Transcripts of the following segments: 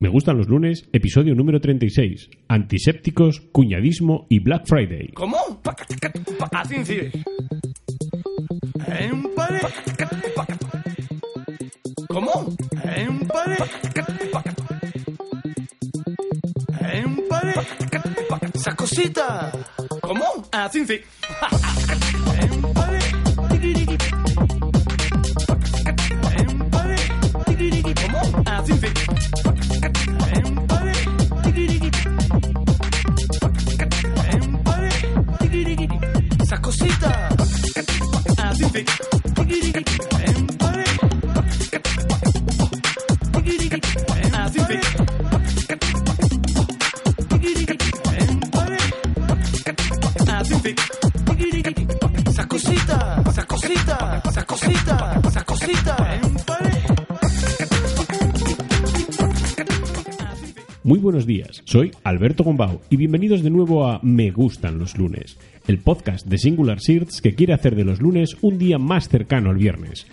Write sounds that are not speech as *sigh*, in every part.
Me gustan los lunes, episodio número 36. Antisépticos, cuñadismo y Black Friday. ¿Cómo? Así incide. En un pare. ¿Cómo? En un pare. En un pare. Esa cosita. ¿Cómo? Así incide. *laughs* estas cositas. Así te... Cositas, esas cositas, esas cositas. Muy buenos días, soy Alberto Gombau y bienvenidos de nuevo a Me Gustan los lunes, el podcast de Singular Shirts que quiere hacer de los lunes un día más cercano al viernes.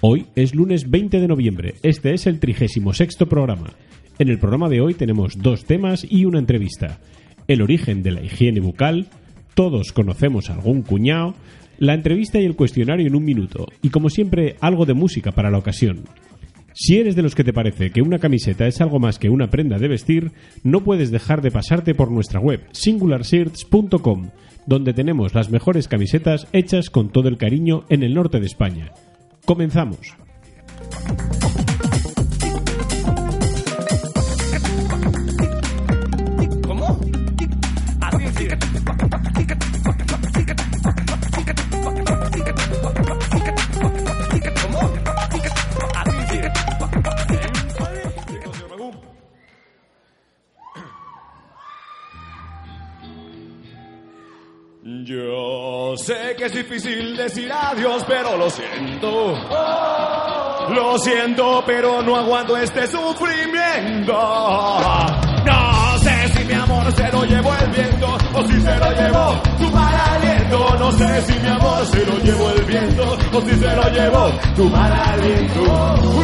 Hoy es lunes 20 de noviembre, este es el 36 programa. En el programa de hoy tenemos dos temas y una entrevista. El origen de la higiene bucal, todos conocemos algún cuñado, la entrevista y el cuestionario en un minuto, y como siempre algo de música para la ocasión. Si eres de los que te parece que una camiseta es algo más que una prenda de vestir, no puedes dejar de pasarte por nuestra web singularshirts.com, donde tenemos las mejores camisetas hechas con todo el cariño en el norte de España. Comenzamos. Yo sé que es difícil decir adiós, pero lo siento. Lo siento, pero no aguanto este sufrimiento. No sé si mi amor se lo llevó el viento o si se lo llevó tu mal aliento. No sé si mi amor se lo llevó el viento o si se lo llevó tu mal aliento.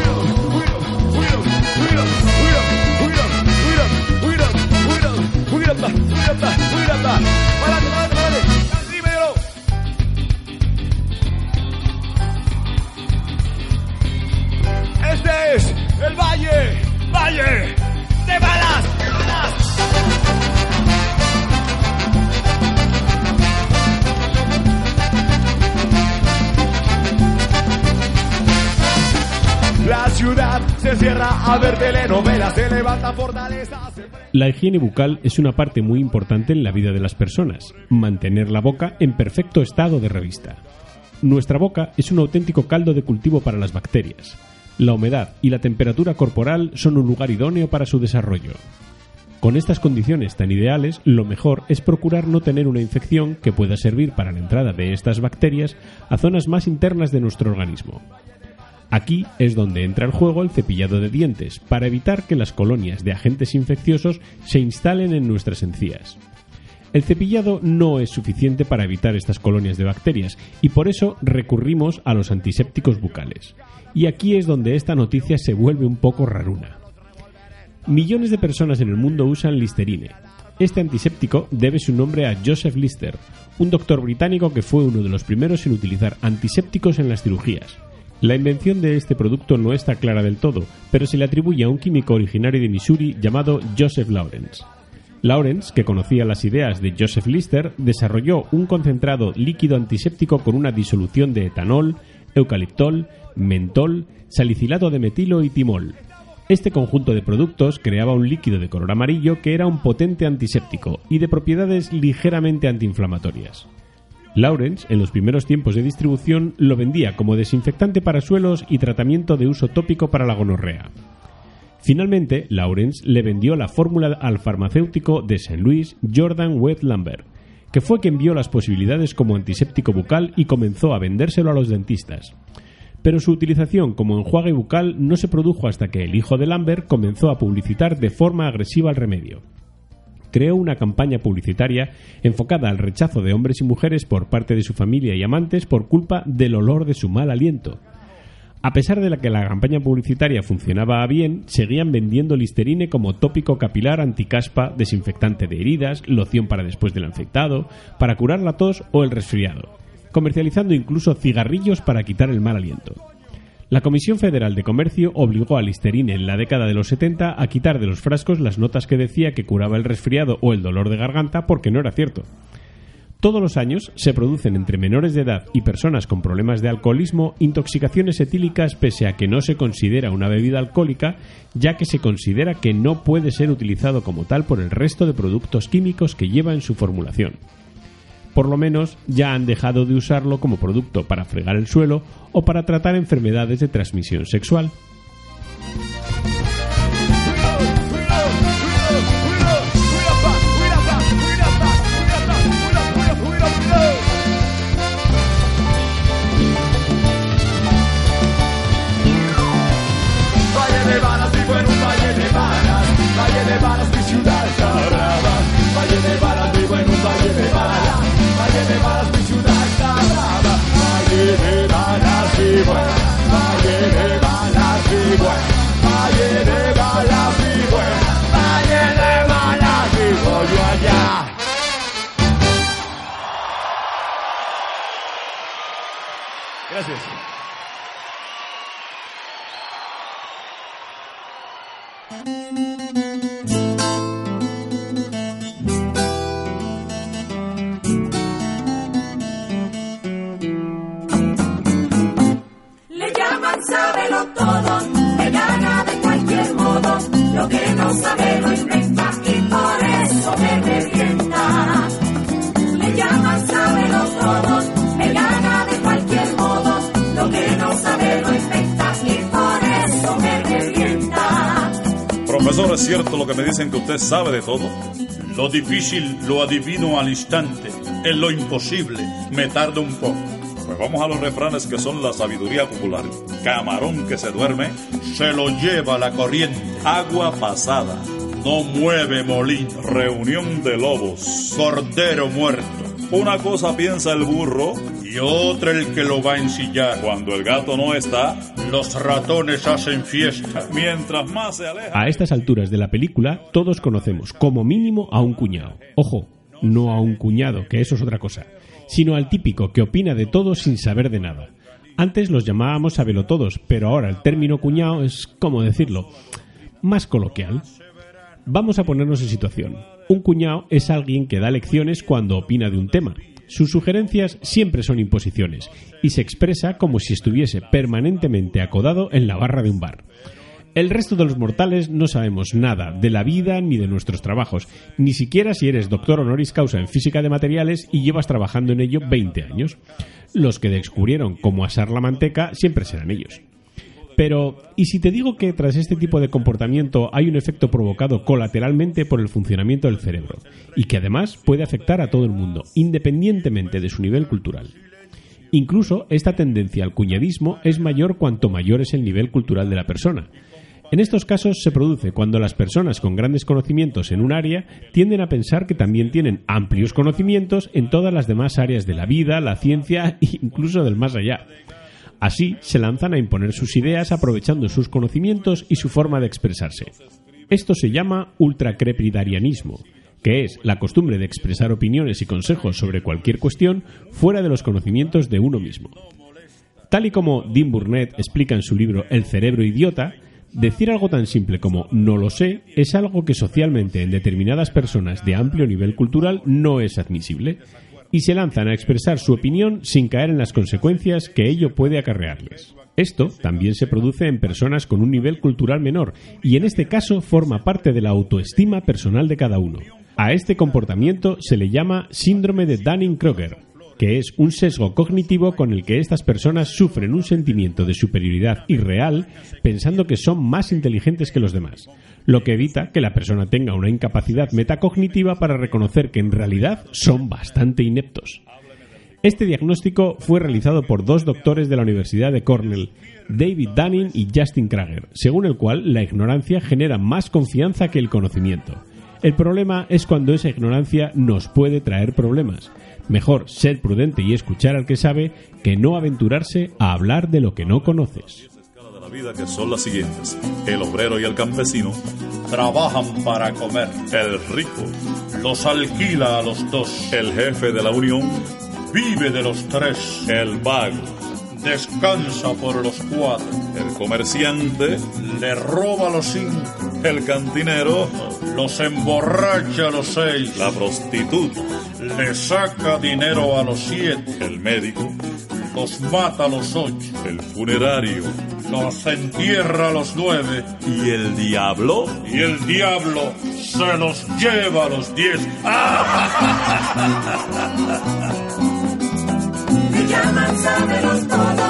Valle, Valle de Balas. de Balas. La ciudad se cierra a ver telenovelas, se levanta fortaleza. se La higiene bucal es una parte muy importante en la vida de las personas. Mantener la boca en perfecto estado de revista. Nuestra boca es un auténtico caldo de cultivo para las bacterias. La humedad y la temperatura corporal son un lugar idóneo para su desarrollo. Con estas condiciones tan ideales, lo mejor es procurar no tener una infección que pueda servir para la entrada de estas bacterias a zonas más internas de nuestro organismo. Aquí es donde entra en juego el cepillado de dientes, para evitar que las colonias de agentes infecciosos se instalen en nuestras encías. El cepillado no es suficiente para evitar estas colonias de bacterias y por eso recurrimos a los antisépticos bucales. Y aquí es donde esta noticia se vuelve un poco raruna. Millones de personas en el mundo usan Listerine. Este antiséptico debe su nombre a Joseph Lister, un doctor británico que fue uno de los primeros en utilizar antisépticos en las cirugías. La invención de este producto no está clara del todo, pero se le atribuye a un químico originario de Missouri llamado Joseph Lawrence. Lawrence, que conocía las ideas de Joseph Lister, desarrolló un concentrado líquido antiséptico con una disolución de etanol, eucaliptol, mentol, salicilato de metilo y timol. Este conjunto de productos creaba un líquido de color amarillo que era un potente antiséptico y de propiedades ligeramente antiinflamatorias. Lawrence, en los primeros tiempos de distribución, lo vendía como desinfectante para suelos y tratamiento de uso tópico para la gonorrea. Finalmente, Lawrence le vendió la fórmula al farmacéutico de St. Louis, Jordan Webb Lambert, que fue quien vio las posibilidades como antiséptico bucal y comenzó a vendérselo a los dentistas. Pero su utilización como enjuague bucal no se produjo hasta que el hijo de Lambert comenzó a publicitar de forma agresiva el remedio creó una campaña publicitaria enfocada al rechazo de hombres y mujeres por parte de su familia y amantes por culpa del olor de su mal aliento. A pesar de que la campaña publicitaria funcionaba bien, seguían vendiendo Listerine como tópico capilar anticaspa, desinfectante de heridas, loción para después del infectado, para curar la tos o el resfriado, comercializando incluso cigarrillos para quitar el mal aliento. La Comisión Federal de Comercio obligó a Listerine en la década de los 70 a quitar de los frascos las notas que decía que curaba el resfriado o el dolor de garganta porque no era cierto. Todos los años se producen entre menores de edad y personas con problemas de alcoholismo intoxicaciones etílicas pese a que no se considera una bebida alcohólica, ya que se considera que no puede ser utilizado como tal por el resto de productos químicos que lleva en su formulación. Por lo menos ya han dejado de usarlo como producto para fregar el suelo o para tratar enfermedades de transmisión sexual. Le llaman sábelo todo, le gana de cualquier modo, lo que no sabe lo inventa Profesor, ¿es cierto lo que me dicen que usted sabe de todo? Lo difícil lo adivino al instante. En lo imposible me tarda un poco. Pues vamos a los refranes que son la sabiduría popular. Camarón que se duerme, se lo lleva la corriente. Agua pasada, no mueve molino. Reunión de lobos, cordero muerto. Una cosa piensa el burro y otra el que lo va a ensillar. Cuando el gato no está, los ratones hacen fiesta. Mientras más se aleja... A estas alturas de la película, todos conocemos como mínimo a un cuñado. Ojo, no a un cuñado, que eso es otra cosa, sino al típico que opina de todo sin saber de nada. Antes los llamábamos sabelotodos, pero ahora el término cuñado es, ¿cómo decirlo?, más coloquial. Vamos a ponernos en situación. Un cuñado es alguien que da lecciones cuando opina de un tema. Sus sugerencias siempre son imposiciones y se expresa como si estuviese permanentemente acodado en la barra de un bar. El resto de los mortales no sabemos nada de la vida ni de nuestros trabajos, ni siquiera si eres doctor honoris causa en física de materiales y llevas trabajando en ello 20 años. Los que descubrieron cómo asar la manteca siempre serán ellos. Pero, ¿y si te digo que tras este tipo de comportamiento hay un efecto provocado colateralmente por el funcionamiento del cerebro y que además puede afectar a todo el mundo, independientemente de su nivel cultural? Incluso esta tendencia al cuñadismo es mayor cuanto mayor es el nivel cultural de la persona. En estos casos se produce cuando las personas con grandes conocimientos en un área tienden a pensar que también tienen amplios conocimientos en todas las demás áreas de la vida, la ciencia e incluso del más allá. Así se lanzan a imponer sus ideas aprovechando sus conocimientos y su forma de expresarse. Esto se llama ultracrepidarianismo, que es la costumbre de expresar opiniones y consejos sobre cualquier cuestión fuera de los conocimientos de uno mismo. Tal y como Dean Burnett explica en su libro El cerebro idiota, decir algo tan simple como no lo sé es algo que socialmente en determinadas personas de amplio nivel cultural no es admisible y se lanzan a expresar su opinión sin caer en las consecuencias que ello puede acarrearles. Esto también se produce en personas con un nivel cultural menor y en este caso forma parte de la autoestima personal de cada uno. A este comportamiento se le llama síndrome de Dunning-Kruger. Que es un sesgo cognitivo con el que estas personas sufren un sentimiento de superioridad irreal pensando que son más inteligentes que los demás, lo que evita que la persona tenga una incapacidad metacognitiva para reconocer que en realidad son bastante ineptos. Este diagnóstico fue realizado por dos doctores de la Universidad de Cornell, David Dunning y Justin Krager, según el cual la ignorancia genera más confianza que el conocimiento. El problema es cuando esa ignorancia nos puede traer problemas. Mejor ser prudente y escuchar al que sabe que no aventurarse a hablar de lo que no conoces. de la vida que son las siguientes. El obrero y el campesino trabajan para comer. El rico los alquila a los dos. El jefe de la unión vive de los tres. El vago descansa por los cuatro. El comerciante le roba los cinco. El cantinero los emborracha a los seis. La prostituta le saca dinero a los siete. El médico los mata a los ocho. El funerario los entierra a los nueve. ¿Y el diablo? Y el diablo se los lleva a los diez. Llaman sabelos todo,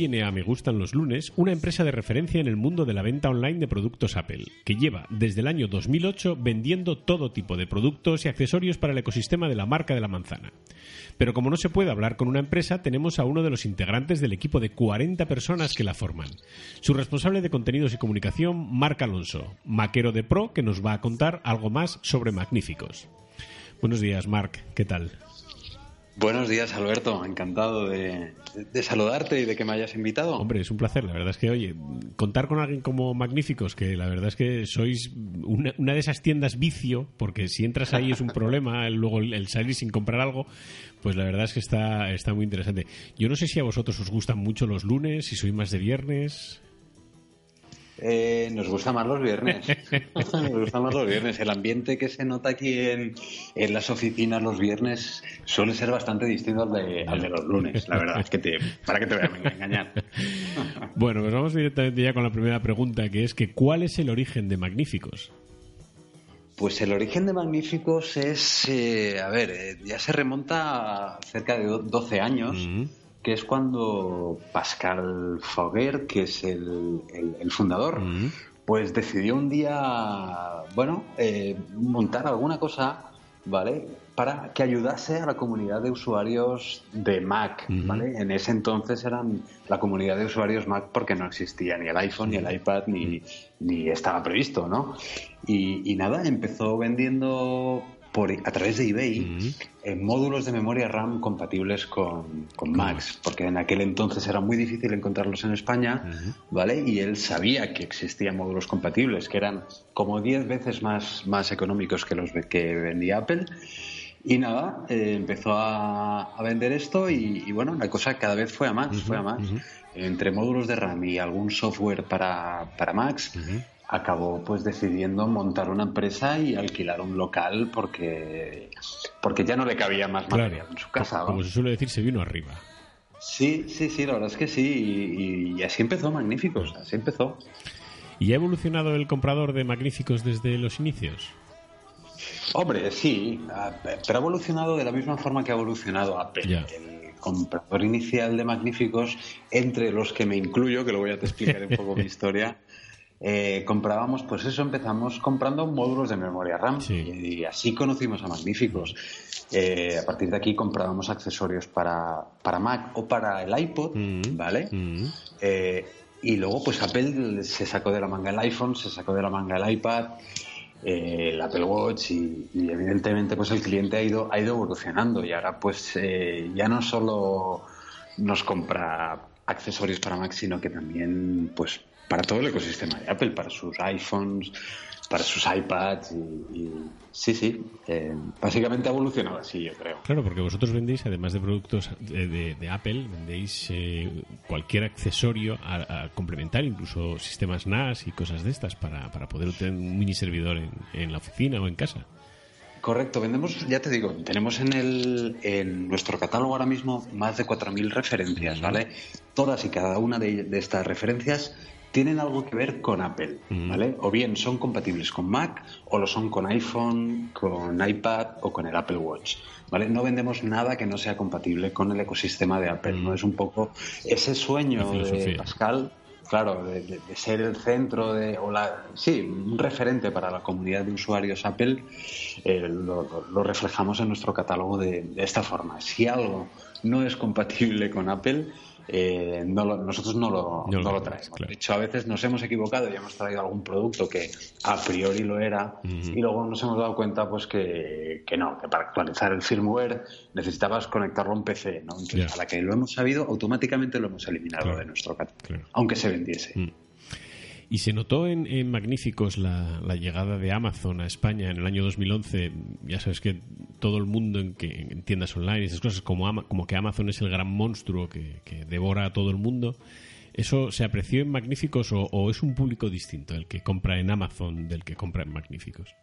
viene a Me Gustan los Lunes una empresa de referencia en el mundo de la venta online de productos Apple, que lleva desde el año 2008 vendiendo todo tipo de productos y accesorios para el ecosistema de la marca de la manzana. Pero como no se puede hablar con una empresa, tenemos a uno de los integrantes del equipo de 40 personas que la forman. Su responsable de contenidos y comunicación, Marc Alonso, maquero de Pro, que nos va a contar algo más sobre Magníficos. Buenos días, Marc, ¿qué tal? Buenos días, Alberto. Encantado de, de saludarte y de que me hayas invitado. Hombre, es un placer. La verdad es que, oye, contar con alguien como Magníficos, que la verdad es que sois una, una de esas tiendas vicio, porque si entras ahí es un *laughs* problema, el- luego el, el salir sin comprar algo, pues la verdad es que está, está muy interesante. Yo no sé si a vosotros os gustan mucho los lunes, si sois más de viernes. Eh, nos gustan más los viernes. *laughs* nos gustan más los viernes. El ambiente que se nota aquí en, en las oficinas los viernes suele ser bastante distinto al de, al de los lunes. La verdad es que te, para que te voy a engañar. Bueno, pues vamos directamente ya con la primera pregunta, que es que ¿cuál es el origen de Magníficos? Pues el origen de Magníficos es, eh, a ver, eh, ya se remonta a cerca de do- 12 años, que es cuando Pascal Foguer, que es el, el- el fundador, pues decidió un día, bueno, eh, montar alguna cosa, ¿vale? Para que ayudase a la comunidad de usuarios de Mac, ¿vale? En ese entonces eran la comunidad de usuarios Mac porque no existía ni el iPhone, ni el iPad, ni, ni estaba previsto, ¿no? Y, y nada, empezó vendiendo por, a través de eBay eh, módulos de memoria RAM compatibles con, con Macs, porque en aquel entonces era muy difícil encontrarlos en España, ¿vale? Y él sabía que existían módulos compatibles, que eran como 10 veces más, más económicos que los que vendía Apple. Y nada, eh, empezó a, a vender esto y, y bueno, la cosa cada vez fue a más, fue a más. Entre módulos de RAM y algún software para, para Macs, acabó pues decidiendo montar una empresa y alquilar un local porque, porque ya no le cabía más material en su casa. Como se suele decir, se vino arriba. Sí, sí, sí, la verdad es que sí. Y, y así empezó Magníficos, así empezó. ¿Y ha evolucionado el comprador de magníficos desde los inicios? Hombre, sí, pero ha evolucionado de la misma forma que ha evolucionado Apple. El comprador inicial de magníficos, entre los que me incluyo, que lo voy a te explicar un poco mi *laughs* historia, eh, comprábamos, pues eso, empezamos comprando módulos de memoria RAM Sí. y, y así conocimos a magníficos. Eh, a partir de aquí comprábamos accesorios para, para Mac o para el iPod, Mm. ¿vale? Mm. Eh, y luego, pues Apple se sacó de la manga el iPhone, se sacó de la manga el iPad, el Apple Watch y, y evidentemente, pues el cliente ha ido ha ido evolucionando y ahora, pues ya no solo nos compra accesorios para Mac, sino que también, pues para todo el ecosistema de Apple, para sus iPhones, para sus iPads y, y- sí, sí, eh, básicamente ha evolucionado así, yo creo. Claro, porque vosotros vendéis, además de productos de, de- de Apple, vendéis eh, cualquier accesorio a, a complementar, incluso sistemas NAS y cosas de estas, para, para poder tener un mini servidor en, en la oficina o en casa. Correcto, vendemos, ya te digo, tenemos en, el, en nuestro catálogo ahora mismo más de 4.000 referencias, ¿vale? Todas y cada una de, de estas referencias tienen algo que ver con Apple, ¿vale? O bien son compatibles con Mac o lo son con iPhone, con iPad o con el Apple Watch, ¿vale? No vendemos nada que no sea compatible con el ecosistema de Apple, ¿no? Es un poco ese sueño de. Pascal Claro, de, de- de ser el centro de, o la, sí, un referente para la comunidad de usuarios Apple, eh, lo, lo- lo reflejamos en nuestro catálogo de, de esta forma. Si algo no es compatible con Apple, eh, no lo- nosotros no lo, No lo traemos. claro. De hecho, a veces nos hemos equivocado y hemos traído algún producto que a priori lo era y luego nos hemos dado cuenta pues que, que no, que para actualizar el firmware necesitabas conectarlo a un PC. ¿no? Entonces, a la que lo hemos sabido, automáticamente lo hemos eliminado Claro. de nuestro catálogo, Claro. aunque se vendiese. Mm. Y se notó en, Magníficos la, llegada de Amazon a España en el año 2011. Ya sabes que todo el mundo en, que, en tiendas online esas cosas, como, que Amazon es el gran monstruo que, devora a todo el mundo. ¿Eso se apreció en Magníficos o, o es un público distinto el que compra en Amazon del que compra en Magníficos?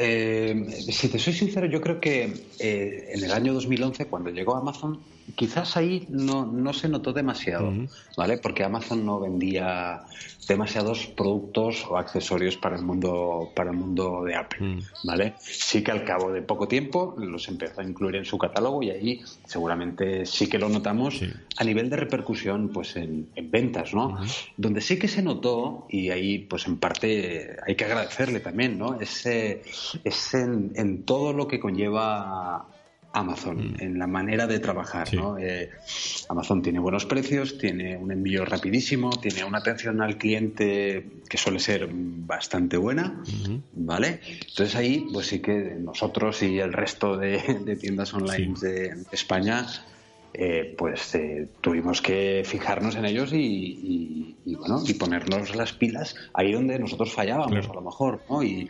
Eh, si te soy sincero, yo creo que eh, en el año 2011, cuando llegó Amazon, quizás ahí no, no se notó demasiado, ¿vale? Porque Amazon no vendía demasiados productos o accesorios para el mundo para el mundo de Apple, ¿vale? Sí que al cabo de poco tiempo los empezó a incluir en su catálogo y ahí seguramente sí que lo notamos Sí. a nivel de repercusión pues en, en ventas, ¿no? Donde sí que se notó y ahí pues en parte hay que agradecerle también, ¿no? Ese, es en, en todo lo que conlleva Amazon, en la manera de trabajar, Sí. ¿no? Eh, Amazon tiene buenos precios, tiene un envío rapidísimo, tiene una atención al cliente que suele ser bastante buena, ¿vale? Entonces ahí, pues sí que nosotros y el resto de, de tiendas online Sí. de España, eh, pues eh, tuvimos que fijarnos en ellos y, y- y, bueno y ponernos las pilas ahí donde nosotros fallábamos Claro. a lo mejor, ¿no? Y,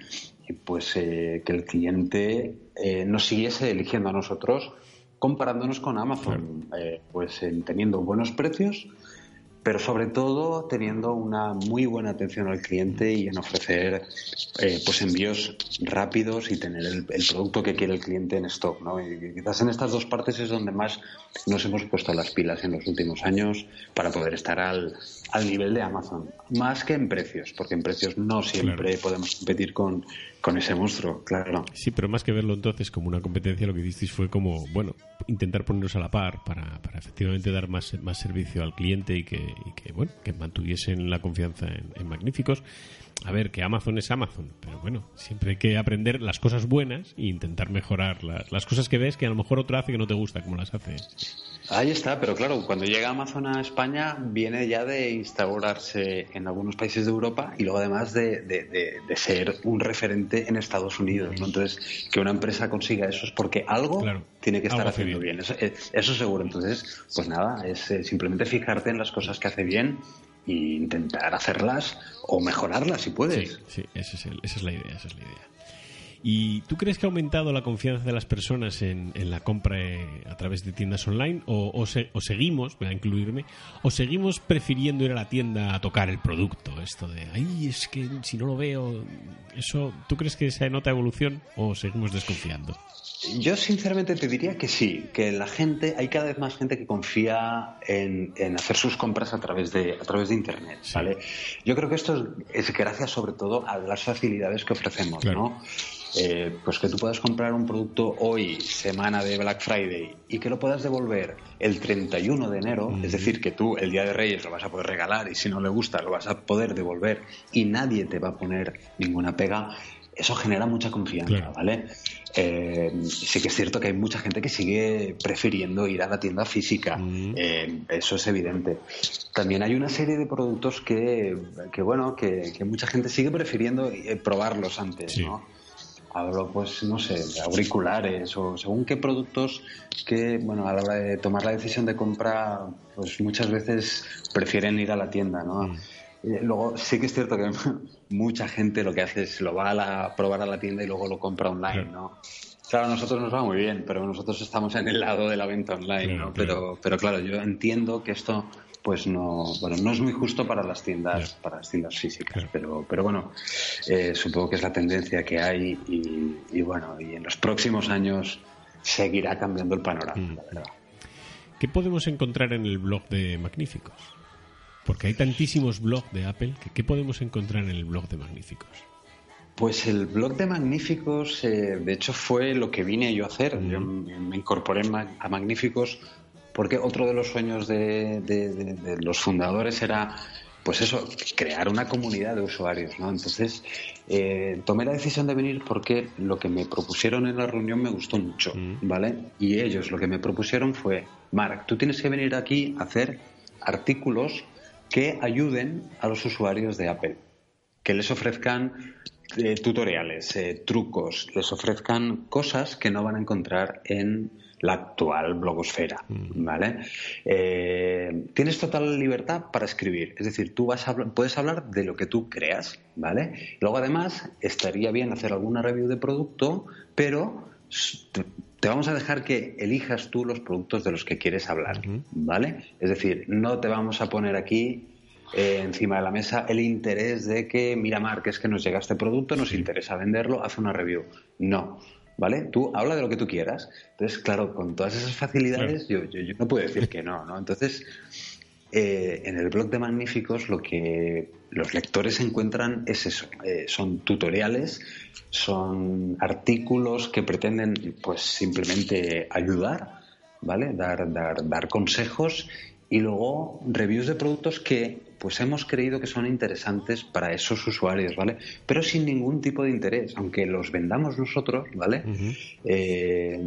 pues eh, que el cliente eh, nos siguiese eligiendo a nosotros comparándonos con Amazon, eh, pues en teniendo buenos precios, pero sobre todo teniendo una muy buena atención al cliente y en ofrecer eh, pues envíos rápidos y tener el, el producto que quiere el cliente en stock, ¿no? Y quizás en estas dos partes es donde más nos hemos puesto las pilas en los últimos años para poder estar al, al nivel de Amazon, más que en precios, porque en precios no siempre Claro. podemos competir con, con ese monstruo, claro. Sí, pero más que verlo entonces como una competencia, lo que hicisteis fue como, bueno, intentar ponernos a la par para, para efectivamente dar más, más servicio al cliente y que, y que, bueno, que mantuviesen la confianza en, en Magníficos. A ver, que Amazon es Amazon, pero bueno, siempre hay que aprender las cosas buenas e intentar mejorar las, las cosas que ves que a lo mejor otro hace que no te gusta como las hace. Ahí está, pero claro, cuando llega Amazon a España viene ya de instaurarse en algunos países de Europa y luego además de, de- de- de ser un referente en Estados Unidos. ¿no? Entonces, que una empresa consiga eso es porque algo Claro, tiene que estar haciendo bien. bien. Eso, eh, eso seguro. Entonces, pues nada, es eh, simplemente fijarte en las cosas que hace bien e intentar hacerlas o mejorarlas si puedes. Sí, sí, es el- esa es la idea, esa es la idea. ¿Y tú crees que ha aumentado la confianza de las personas en, en la compra eh, a través de tiendas online? ¿O, o se- o seguimos, voy a incluirme, o seguimos prefiriendo ir a la tienda a tocar el producto? Esto de, ay, es que si no lo veo, eso, ¿tú crees que se nota evolución o seguimos desconfiando? Yo sinceramente te diría que sí, que la gente, hay cada vez más gente que confía en, en hacer sus compras a través de, a través de Internet, ¿vale? Yo creo que esto es, es gracias sobre todo a las facilidades que ofrecemos, Claro. ¿no? Eh, pues que tú puedas comprar un producto hoy, semana de Black Friday, y que lo puedas devolver el 31 de enero, es decir, que tú el día de Reyes lo vas a poder regalar y si no le gusta lo vas a poder devolver y nadie te va a poner ninguna pega, eso genera mucha confianza, Claro. ¿vale? Eh, sí que es cierto que hay mucha gente que sigue prefiriendo ir a la tienda física, eh, eso es evidente. También hay una serie de productos que, que bueno, que, que mucha gente sigue prefiriendo eh, probarlos antes, Sí. ¿no? Hablo, pues, no sé, de auriculares o según qué productos que, bueno, a la hora de tomar la decisión de compra, pues muchas veces prefieren ir a la tienda, ¿no? Eh, Luego, sí que es cierto que *laughs* mucha gente lo que hace es lo va a la- probar a la tienda y luego lo compra online, Claro. ¿no? Claro, a nosotros nos va muy bien, pero nosotros estamos en el lado de la venta online, Claro, ¿no? Pero, pero claro, yo entiendo que esto pues no, bueno, no es muy justo para las tiendas, para las tiendas físicas, pero, pero bueno, eh, supongo que es la tendencia que hay y, y bueno, y en los próximos años seguirá cambiando el panorama, Mm. la verdad. ¿Qué podemos encontrar en el blog de Magníficos? Porque hay tantísimos blogs de Apple que ¿qué podemos encontrar en el blog de Magníficos? Pues el blog de Magníficos, eh, de hecho, fue lo que vine yo a hacer. Yo me incorporé a Magníficos porque otro de los sueños de, de- de- de los fundadores era, pues eso, crear una comunidad de usuarios, ¿no? Entonces, eh, tomé la decisión de venir porque lo que me propusieron en la reunión me gustó mucho, ¿vale? Y ellos lo que me propusieron fue, Marc, tú tienes que venir aquí a hacer artículos que ayuden a los usuarios de Apple que les ofrezcan eh, tutoriales, eh, trucos, les ofrezcan cosas que no van a encontrar en la actual blogosfera, ¿vale? Eh, tienes total libertad para escribir, es decir, tú vas a hablar- puedes hablar de lo que tú creas, ¿vale? Luego además estaría bien hacer alguna review de producto, pero te vamos a dejar que elijas tú los productos de los que quieres hablar, ¿vale? Es decir, no te vamos a poner aquí eh, encima de la mesa el interés de que, mira, Marc, es que nos llega este producto, nos interesa venderlo, haz una review. No, ¿vale? Tú habla de lo que tú quieras. Entonces, claro, con todas esas facilidades, yo, yo, yo no puedo decir que no, ¿no? Entonces, eh, en el blog de Magníficos lo que los lectores encuentran es eso, eh, son tutoriales, son artículos que pretenden pues simplemente ayudar, ¿vale? Dar, dar, dar consejos y luego reviews de productos que pues hemos creído que son interesantes para esos usuarios, ¿vale? Pero sin ningún tipo de interés, aunque los vendamos nosotros, ¿vale? Eh,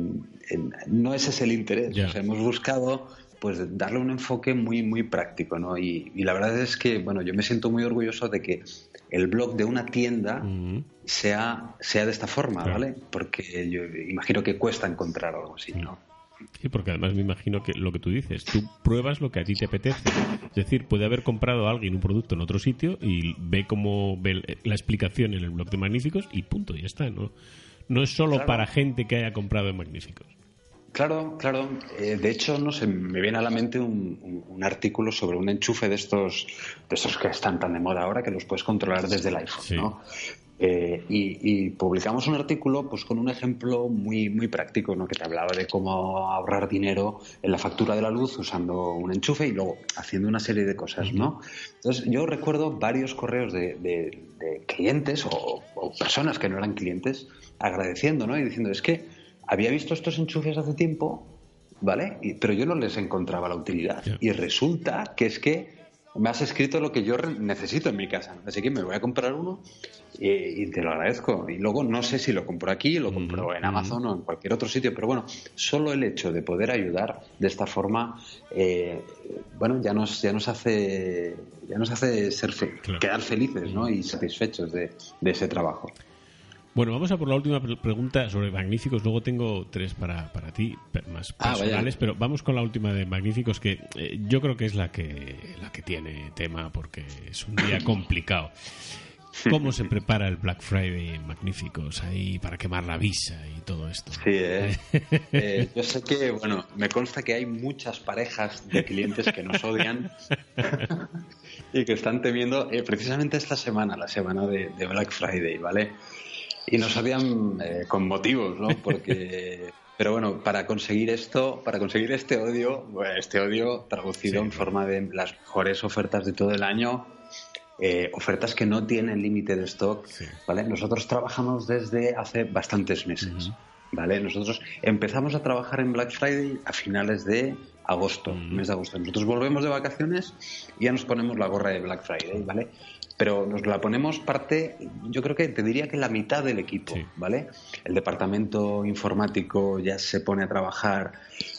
no ese es el interés. O sea, hemos buscado pues darle un enfoque muy muy práctico, ¿no? Y, y la verdad es que, bueno, yo me siento muy orgulloso de que el blog de una tienda sea, sea de esta forma, Claro. ¿vale? Porque yo imagino que cuesta encontrar algo así, ¿no? Sí, porque además me imagino que lo que tú dices, tú pruebas lo que a ti te apetece. Es decir, puede haber comprado alguien un producto en otro sitio y ve cómo ve la explicación en el blog de Magníficos y punto, ya está. No, no es solo Claro. para gente que haya comprado en Magníficos. Claro, claro. Eh, de hecho, no sé, me viene a la mente un, un- un artículo sobre un enchufe de estos, de estos que están tan de moda ahora que los puedes controlar desde el iPhone, Sí. ¿no? Eh, y, y publicamos un artículo pues con un ejemplo muy muy práctico ¿no? que te hablaba de cómo ahorrar dinero en la factura de la luz usando un enchufe y luego haciendo una serie de cosas ¿no? entonces yo recuerdo varios correos de, de- de clientes o, o personas que no eran clientes agradeciendo ¿no? y diciendo es que había visto estos enchufes hace tiempo ¿vale? Y- pero yo no les encontraba la utilidad y resulta que es que me has escrito lo que yo necesito en mi casa. Así que me voy a comprar uno eh, y te lo agradezco. Y luego no sé si lo compro aquí, lo compro en Amazon o en cualquier otro sitio, pero bueno, solo el hecho de poder ayudar de esta forma, eh, bueno, ya nos, ya nos hace, ya nos hace ser fe- Claro. quedar felices, ¿no? Y satisfechos de, de ese trabajo. Bueno, vamos a por la última pre- pregunta sobre Magníficos. Luego tengo tres para, para ti, más Ah, personales, pero vamos con la última de Magníficos, que eh, yo creo que es la que, la que tiene tema porque es un día *clears throat* complicado. ¿Cómo se prepara el Black Friday en Magníficos ahí para quemar la visa y todo esto? Sí, ¿eh? Eh, yo sé que, bueno, me consta que hay muchas parejas de clientes que nos odian *laughs* y que están temiendo eh, precisamente esta semana, la semana de, de Black Friday, ¿vale? Y nos odian eh, con motivos, ¿no? Porque, *laughs* pero bueno, para conseguir esto, para conseguir este odio, bueno, este odio traducido en forma de las mejores ofertas de todo el año, eh, ofertas que no tienen límite de stock, ¿vale? Nosotros trabajamos desde hace bastantes meses, ¿vale? Nosotros empezamos a trabajar en Black Friday a finales de agosto, mes de agosto. Nosotros volvemos de vacaciones y ya nos ponemos la gorra de Black Friday, ¿vale? Pero nos la ponemos parte, yo creo que te diría que la mitad del equipo, ¿vale? El departamento informático ya se pone a trabajar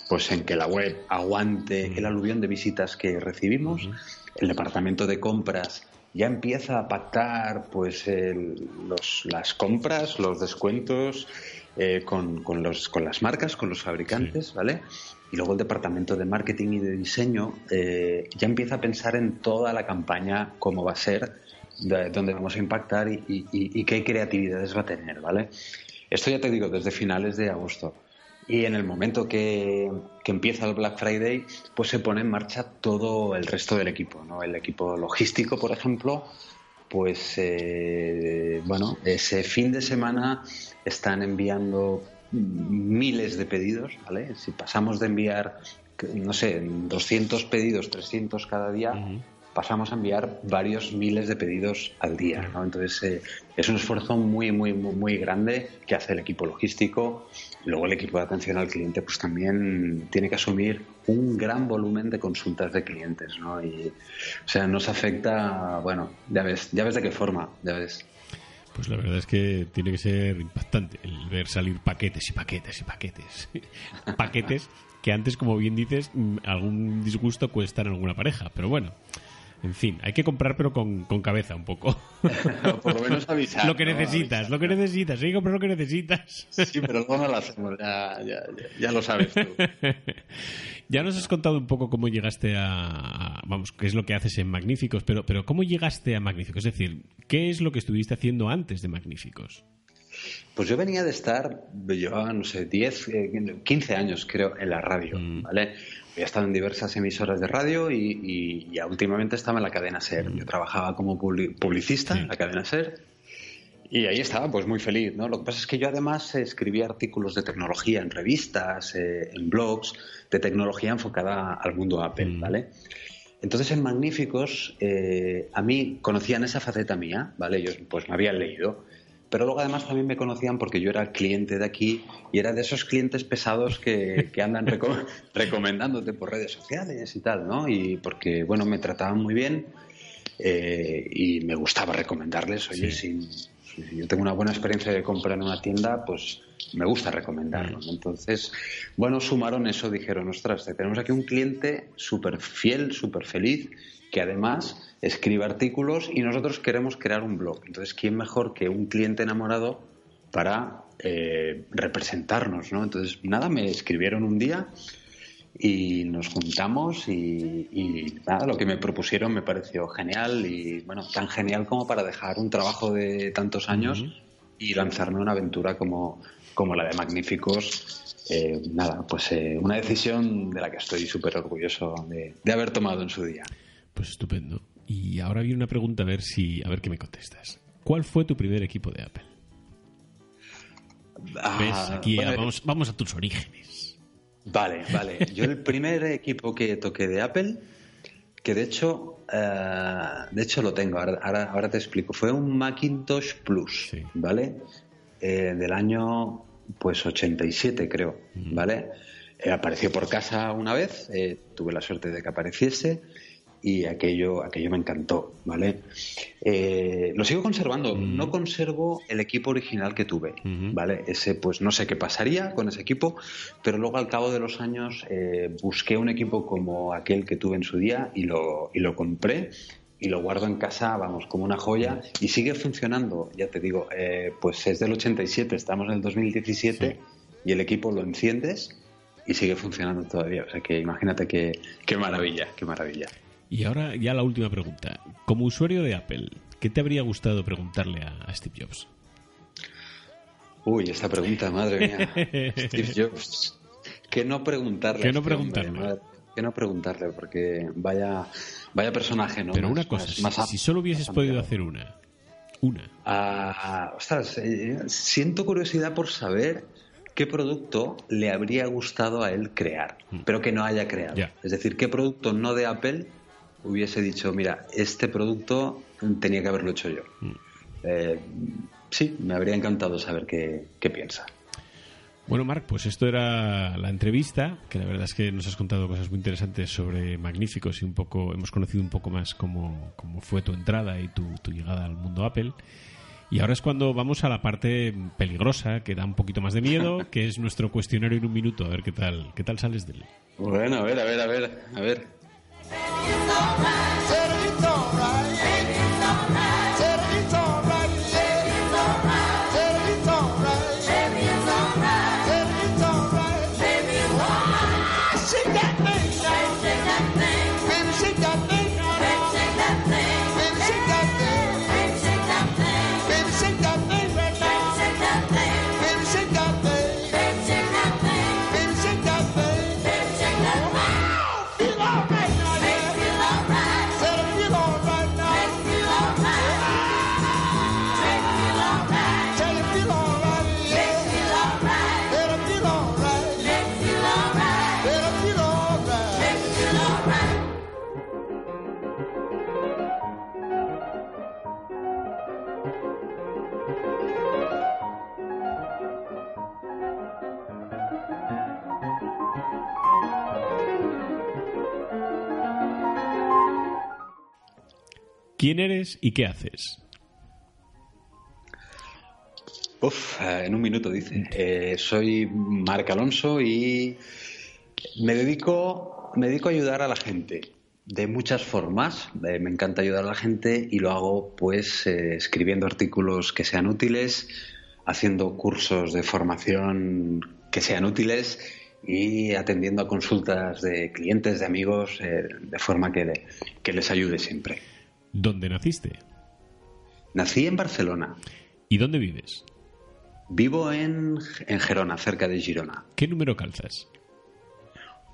pues en que la web aguante el aluvión de visitas que recibimos. El departamento de compras ya empieza a pactar pues el- los- las compras, los descuentos eh, con, con los, con las marcas, con los fabricantes, ¿vale? Y luego el departamento de marketing y de diseño eh, ya empieza a pensar en toda la campaña, cómo va a ser, de- dónde vamos a impactar y qué creatividades va a tener, ¿vale? Esto ya te digo, desde finales de agosto. Y en el momento que, que empieza el Black Friday, pues se pone en marcha todo el resto del equipo, ¿no? El equipo logístico, por ejemplo, pues eh, bueno, ese fin de semana están enviando miles de pedidos, ¿vale? Si pasamos de enviar, no sé, 200 pedidos, 300 cada día, pasamos a enviar varios miles de pedidos al día, ¿no? Entonces eh, es un esfuerzo muy, muy, muy, muy grande que hace el equipo logístico. Luego el equipo de atención al cliente pues también tiene que asumir un gran volumen de consultas de clientes, ¿no? Y, o sea, nos afecta, bueno, ya ves, ya ves de qué forma, ya ves. Pues la verdad es que tiene que ser impactante el ver salir paquetes y paquetes y paquetes. *laughs* paquetes que antes, como bien dices, mm, algún disgusto cuesta en alguna pareja. Pero bueno, en fin, hay que comprar pero con, con cabeza un poco. *laughs* Por lo menos avisar. lo que ¿no? necesitas, lo que necesitas. Hay que comprar lo que necesitas. Sí, pero luego no lo hacemos, ya, ya, ya, lo sabes tú. *laughs* ya nos has contado un poco cómo llegaste a, vamos, qué es lo que haces en Magníficos, pero, pero ¿cómo llegaste a Magníficos? Es decir, ¿qué es lo que estuviste haciendo antes de Magníficos? Pues yo venía de estar, llevaba, no sé, 10, eh, 15 años creo en la radio, ¿vale? Había estado en diversas emisoras de radio y, y ya últimamente estaba en la cadena SER. Yo trabajaba como publi- publicista en la cadena SER y ahí estaba pues muy feliz, ¿no? Lo que pasa es que yo además escribía artículos de tecnología en revistas, eh, en blogs, de tecnología enfocada al mundo Apple, ¿vale? Entonces en Magníficos eh, a mí conocían esa faceta mía, ¿vale? Ellos pues me habían leído, pero luego además también me conocían porque yo era cliente de aquí y era de esos clientes pesados que, que andan reco- *laughs* recomendándote por redes sociales y tal, ¿no? Y porque, bueno, me trataban muy bien eh, y me gustaba recomendarles, oye, si, si yo tengo una buena experiencia de compra en una tienda, pues me gusta recomendarlo. ¿no? Entonces, bueno, sumaron eso, dijeron, ostras, tenemos aquí un cliente súper fiel, súper feliz, que además escribe artículos y nosotros queremos crear un blog. Entonces, ¿quién mejor que un cliente enamorado para eh, representarnos? ¿no? Entonces, nada, me escribieron un día y nos juntamos y, y nada, lo que me propusieron me pareció genial y bueno, tan genial como para dejar un trabajo de tantos años y lanzarme a una aventura como, como la de Magníficos. Eh, nada, pues eh, una decisión de la que estoy súper orgulloso de, de haber tomado en su día. Pues estupendo. Y ahora viene una pregunta a ver si a ver qué me contestas. ¿Cuál fue tu primer equipo de Apple? Ah, ¿Ves? Aquí bueno, vamos, vamos a tus orígenes. Vale, vale. Yo el primer equipo que toqué de Apple, que de hecho, eh, de hecho lo tengo, ahora, ahora, ahora te explico, fue un Macintosh Plus, Sí. ¿vale? Eh, del año, pues 87 creo, ¿vale? Eh, apareció por casa una vez, eh, tuve la suerte de que apareciese y aquello, aquello me encantó, ¿vale? Eh, lo sigo conservando, no conservo el equipo original que tuve, ¿vale? Ese, pues no sé qué pasaría con ese equipo, pero luego al cabo de los años eh, busqué un equipo como aquel que tuve en su día y lo, y lo compré y lo guardo en casa, vamos, como una joya y sigue funcionando, ya te digo, eh, pues es del 87, estamos en el 2017 y el equipo lo enciendes y sigue funcionando todavía, o sea que imagínate qué, qué maravilla, qué maravilla. Y ahora ya la última pregunta. Como usuario de Apple, ¿qué te habría gustado preguntarle a, Steve Jobs? Uy, esta pregunta, madre mía. *laughs* Steve Jobs. ¿Qué no preguntarle? ¿Qué a no preguntarle? madre? ¿Qué no preguntarle? Porque vaya, vaya personaje, ¿no? Pero Más- una cosa, más- si- más si, solo hubieses podido hacer una, una, Ah, ostras, eh, siento curiosidad por saber qué producto le habría gustado a él crear, pero que no haya creado. Es decir, qué producto no de Apple hubiese dicho, mira, este producto tenía que haberlo hecho yo. Mm. Eh, sí, me habría encantado saber qué, qué piensa. Bueno, Marc, pues esto era la entrevista, que la verdad es que nos has contado cosas muy interesantes sobre Magníficos y un poco hemos conocido un poco más cómo, cómo fue tu entrada y tu, tu llegada al mundo Apple. Y ahora es cuando vamos a la parte peligrosa, que da un poquito más de miedo, *laughs* que es nuestro cuestionario en un minuto. A ver qué tal, qué tal sales de él. Bueno, a ver, a ver, a ver, a ver. Said it's alright. ¿Quién eres y qué haces? Uf, eh, en un minuto dice. Eh, soy Marc Alonso y me dedico, me dedico a ayudar a la gente de muchas formas. Eh, me encanta ayudar a la gente y lo hago pues escribiendo artículos que sean útiles, haciendo cursos de formación que sean útiles y atendiendo a consultas de clientes, de amigos, de forma que, que les ayude siempre. ¿Dónde naciste? Nací en Barcelona. ¿Y dónde vives? Vivo en, en Gerona, cerca de Girona. ¿Qué número calzas?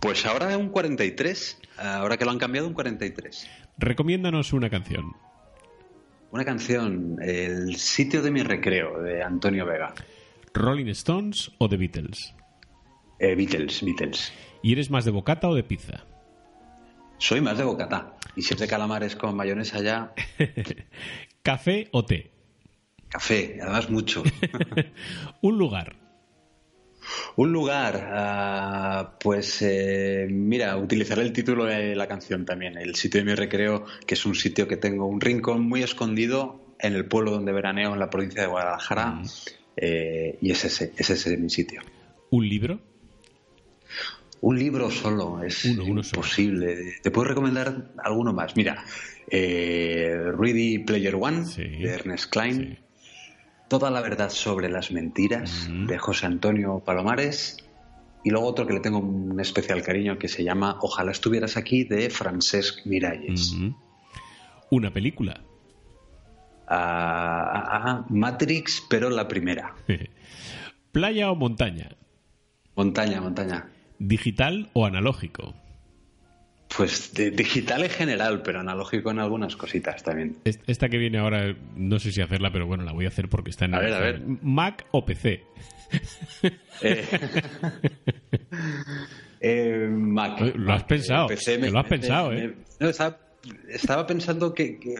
Pues ahora un 43, ahora que lo han cambiado un 43. Recomiéndanos una canción. Una canción, El sitio de mi recreo, de Antonio Vega. ¿Rolling Stones o The Beatles? Eh, Beatles, Beatles. ¿Y eres más de bocata o de pizza? Soy más de bocata. Y si es de calamares con mayonesa ya, *laughs* ¿Café o té? café, además mucho. *laughs* Un lugar. Un lugar, ah, pues eh, mira, utilizaré el título de la canción también, el sitio de mi recreo, que es un sitio que tengo, un rincón muy escondido en el pueblo donde veraneo, en la provincia de Guadalajara, eh, y es ese, es ese mi sitio. ¿Un libro? Un libro solo, es Uno, uno solo. imposible. Te puedo recomendar alguno más. Mira, eh, Ready Player One, Sí. de Ernest Klein. Sí. Toda la verdad sobre las mentiras, de José Antonio Palomares. Y luego otro que le tengo un especial cariño que se llama Ojalá estuvieras aquí, de Francesc Miralles. ¿Una película? Ah, ah, ah, Matrix, pero la primera. *laughs* ¿Playa o montaña? Montaña, montaña. ¿Digital o analógico? Pues de- digital en general, pero analógico en algunas cositas también. Es- Esta que viene ahora, no sé si hacerla, pero bueno, la voy a hacer porque está en A ver, a ver. ¿Mac o PC? Eh, *laughs* eh, Mac. Eh, lo has Mac. pensado, PC que lo has pensado, ¿eh? no, estaba, estaba pensando que, que,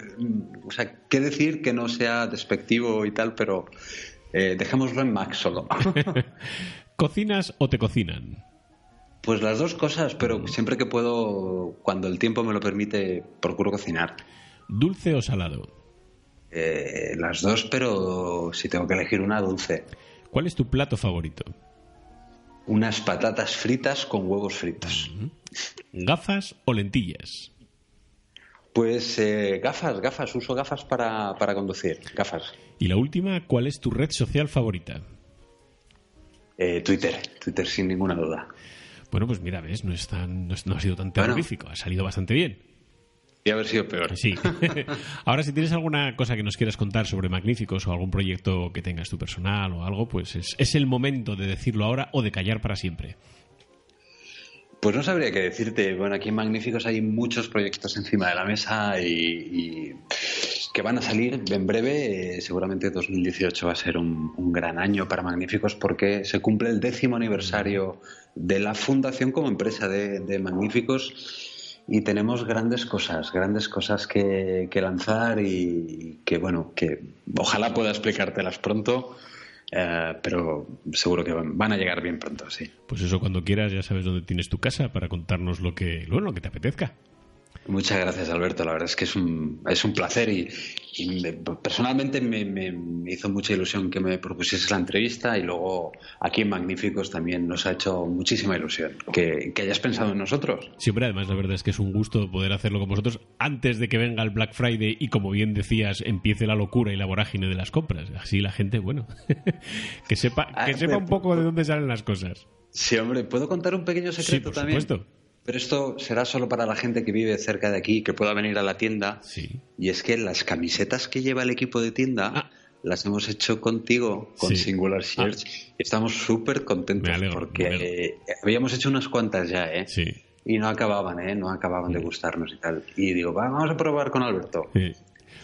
o sea, qué decir que no sea despectivo y tal, pero eh, dejémoslo en Mac solo. *laughs* *laughs* ¿Cocinas o te cocinan? Pues las dos cosas, pero siempre que puedo, cuando el tiempo me lo permite, procuro cocinar. ¿Dulce o salado? Eh, las dos, pero si tengo que elegir una, dulce. ¿Cuál es tu plato favorito? Unas patatas fritas con huevos fritos. ¿Gafas o lentillas? Pues eh, gafas, gafas, uso gafas para, para conducir, gafas. Y la última, ¿cuál es tu red social favorita? Eh, Twitter, Twitter sin ninguna duda. Bueno, pues mira, ves, no, es tan, no, es- no ha sido tan Bueno. terrorífico, ha salido bastante bien. podía haber sido peor. Sí. *laughs* *laughs* Ahora, si tienes alguna cosa que nos quieras contar sobre Magníficos o algún proyecto que tengas tu personal o algo, pues es, es el momento de decirlo ahora o de callar para siempre. Pues no sabría qué decirte. Bueno, aquí en Magníficos hay muchos proyectos encima de la mesa y, que van a salir en breve. Eh, seguramente 2018 va a ser un, un gran año para Magníficos porque se cumple el décimo aniversario de la fundación como empresa de, de Magníficos y tenemos grandes cosas, grandes cosas que, que lanzar y que, bueno, que ojalá pueda explicártelas pronto. Eh, pero seguro que van van a llegar bien pronto, sí. Pues eso, cuando quieras, ya sabes dónde tienes tu casa para contarnos lo que, bueno, lo que te apetezca. Muchas gracias, Alberto. La verdad es que es un, es un placer y, y me- personalmente me, hizo mucha ilusión que me propusieses la entrevista y luego aquí en Magníficos también nos ha hecho muchísima ilusión que, que hayas pensado en nosotros. Siempre, además, la verdad es que es un gusto poder hacerlo con vosotros antes de que venga el Black Friday y, como bien decías, empiece la locura y la vorágine de las compras. Así la gente, bueno, *laughs* que sepa, que Ah, sepa un poco de dónde salen las cosas. Sí, hombre, ¿puedo contar un pequeño secreto Sí, por también? supuesto. Pero esto será solo para la gente que vive cerca de aquí, que pueda venir a la tienda. Sí. Y es que las camisetas que lleva el equipo de tienda Ah. las hemos hecho contigo, con Sí. Singular Shirts. y Estamos súper contentos alegro, porque eh, habíamos hecho unas cuantas ya, ¿eh? Sí. Y no acababan, ¿eh? No acababan de gustarnos y tal. Y digo, va, vamos a probar con Alberto. sí.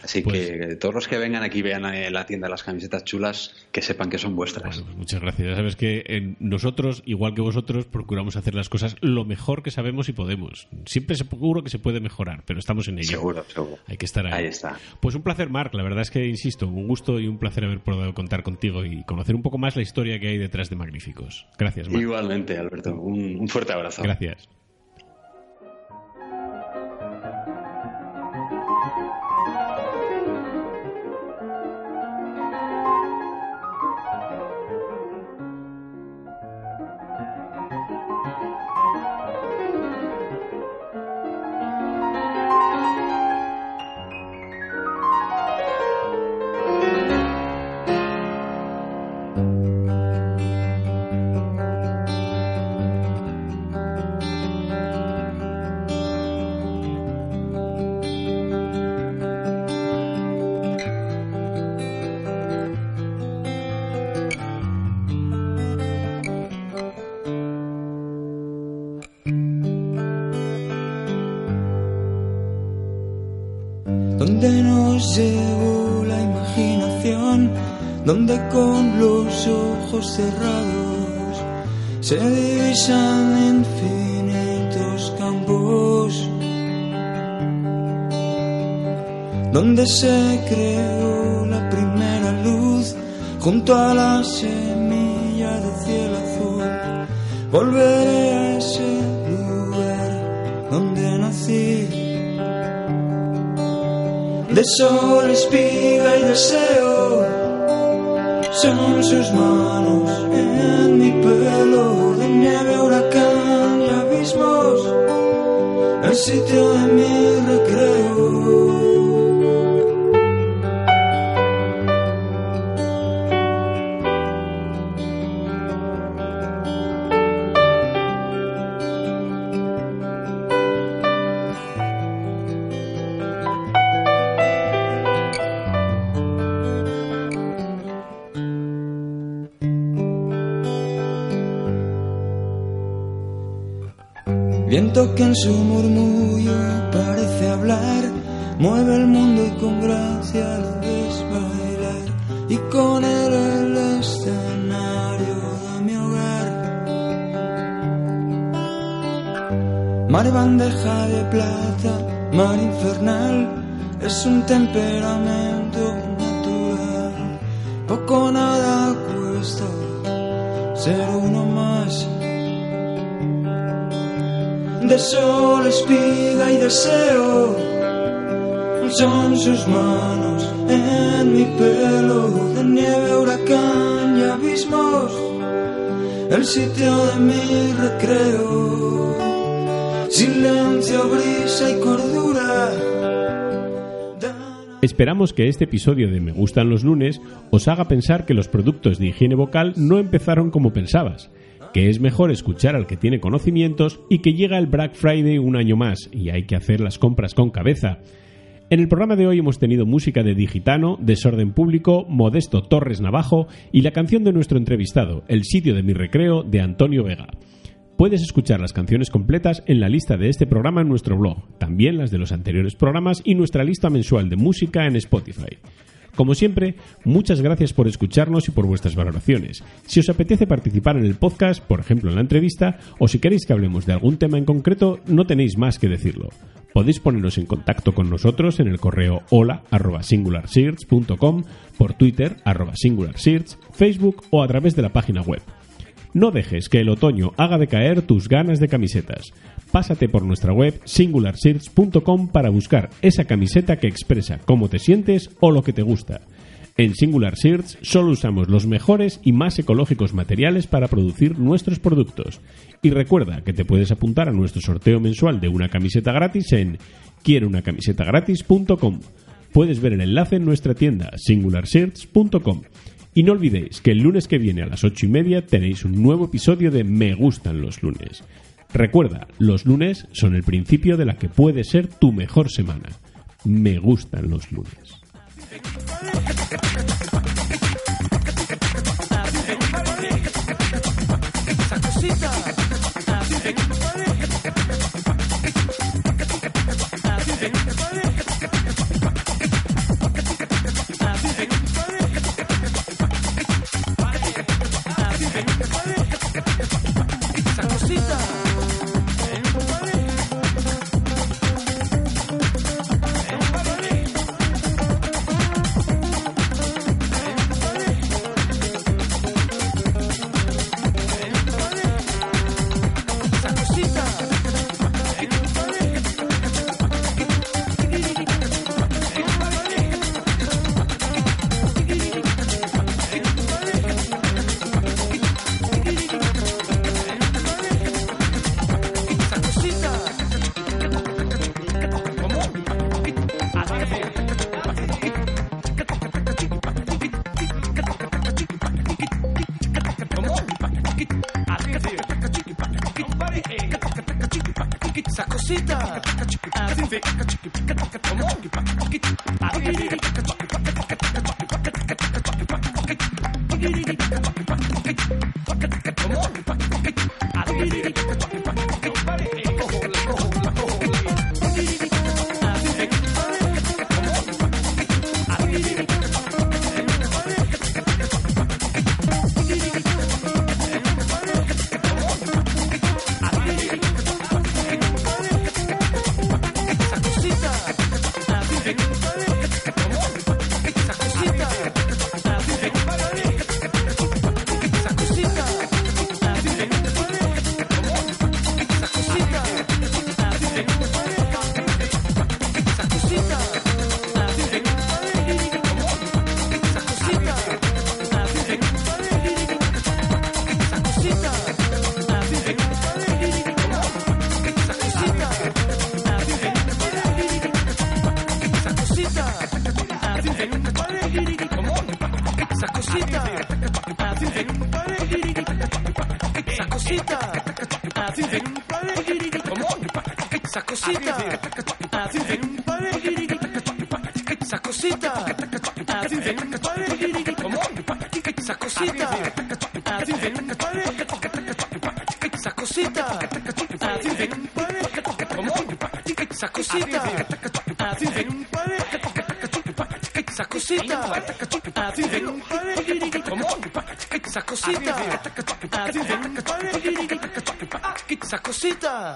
Así Pues- que todos los que vengan aquí vean eh, la tienda las camisetas chulas, que sepan que son vuestras. Bueno, pues muchas gracias. Ya sabes que nosotros, igual que vosotros, procuramos hacer las cosas lo mejor que sabemos y podemos. Siempre seguro que se puede mejorar, pero estamos en ello. seguro, seguro. Hay que estar ahí. Ahí está. Pues un placer, Marc. La verdad es que, insisto, un gusto y un placer haber podido contar contigo y conocer un poco más la historia que hay detrás de Magníficos. Gracias, Marc. Igualmente, Alberto. Un, un fuerte abrazo. Gracias. Donde con los ojos cerrados se divisan infinitos campos, donde se creó la primera luz junto a la semilla de cielo azul. Volveré a ese lugar donde nací de sol, espiga y deseo. Son sus manos en mi pelo, de nieve, huracán y abismos, el sitio de mi Viento que en su murmullo parece hablar, mueve el mundo y con gracia lo ves bailar. Y con él el escenario de mi hogar. Mar bandeja de plata, mar infernal, es un temperamento de sol, espiga y deseo. Son sus manos en mi pelo, de nieve, huracán y abismos, el sitio de mi recreo. Silencio, brisa y cordura. Esperamos que este episodio de Me gustan los lunes os haga pensar que los productos de higiene vocal no empezaron como pensabas que es mejor escuchar al que tiene conocimientos y que llega el Black Friday un año más y hay que hacer las compras con cabeza. En el programa de hoy hemos tenido música de Digitano, Desorden Público, Modesto Torres Navajo y la canción de nuestro entrevistado, El sitio de mi recreo, de Antonio Vega. Puedes escuchar las canciones completas en la lista de este programa en nuestro blog, también las de los anteriores programas y nuestra lista mensual de música en Spotify. Como siempre, muchas gracias por escucharnos y por vuestras valoraciones. Si os apetece participar en el podcast, por ejemplo en la entrevista, o si queréis que hablemos de algún tema en concreto, no tenéis más que decirlo. Podéis poneros en contacto con nosotros en el correo hola por Twitter arroba Facebook o a través de la página web. No dejes que el otoño haga decaer tus ganas de camisetas. Pásate por nuestra web singularsearch.com para buscar esa camiseta que expresa cómo te sientes o lo que te gusta. En Singular Search solo usamos los mejores y más ecológicos materiales para producir nuestros productos. Y recuerda que te puedes apuntar a nuestro sorteo mensual de una camiseta gratis en quierounacamisetagratis.com. Puedes ver el enlace en nuestra tienda singularsearch.com. Y no olvidéis que el lunes que viene a las ocho y media tenéis un nuevo episodio de Me gustan los lunes. Recuerda, los lunes son el principio de la que puede ser tu mejor semana. Me gustan los lunes.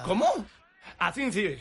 ¿Cómo? Así sí.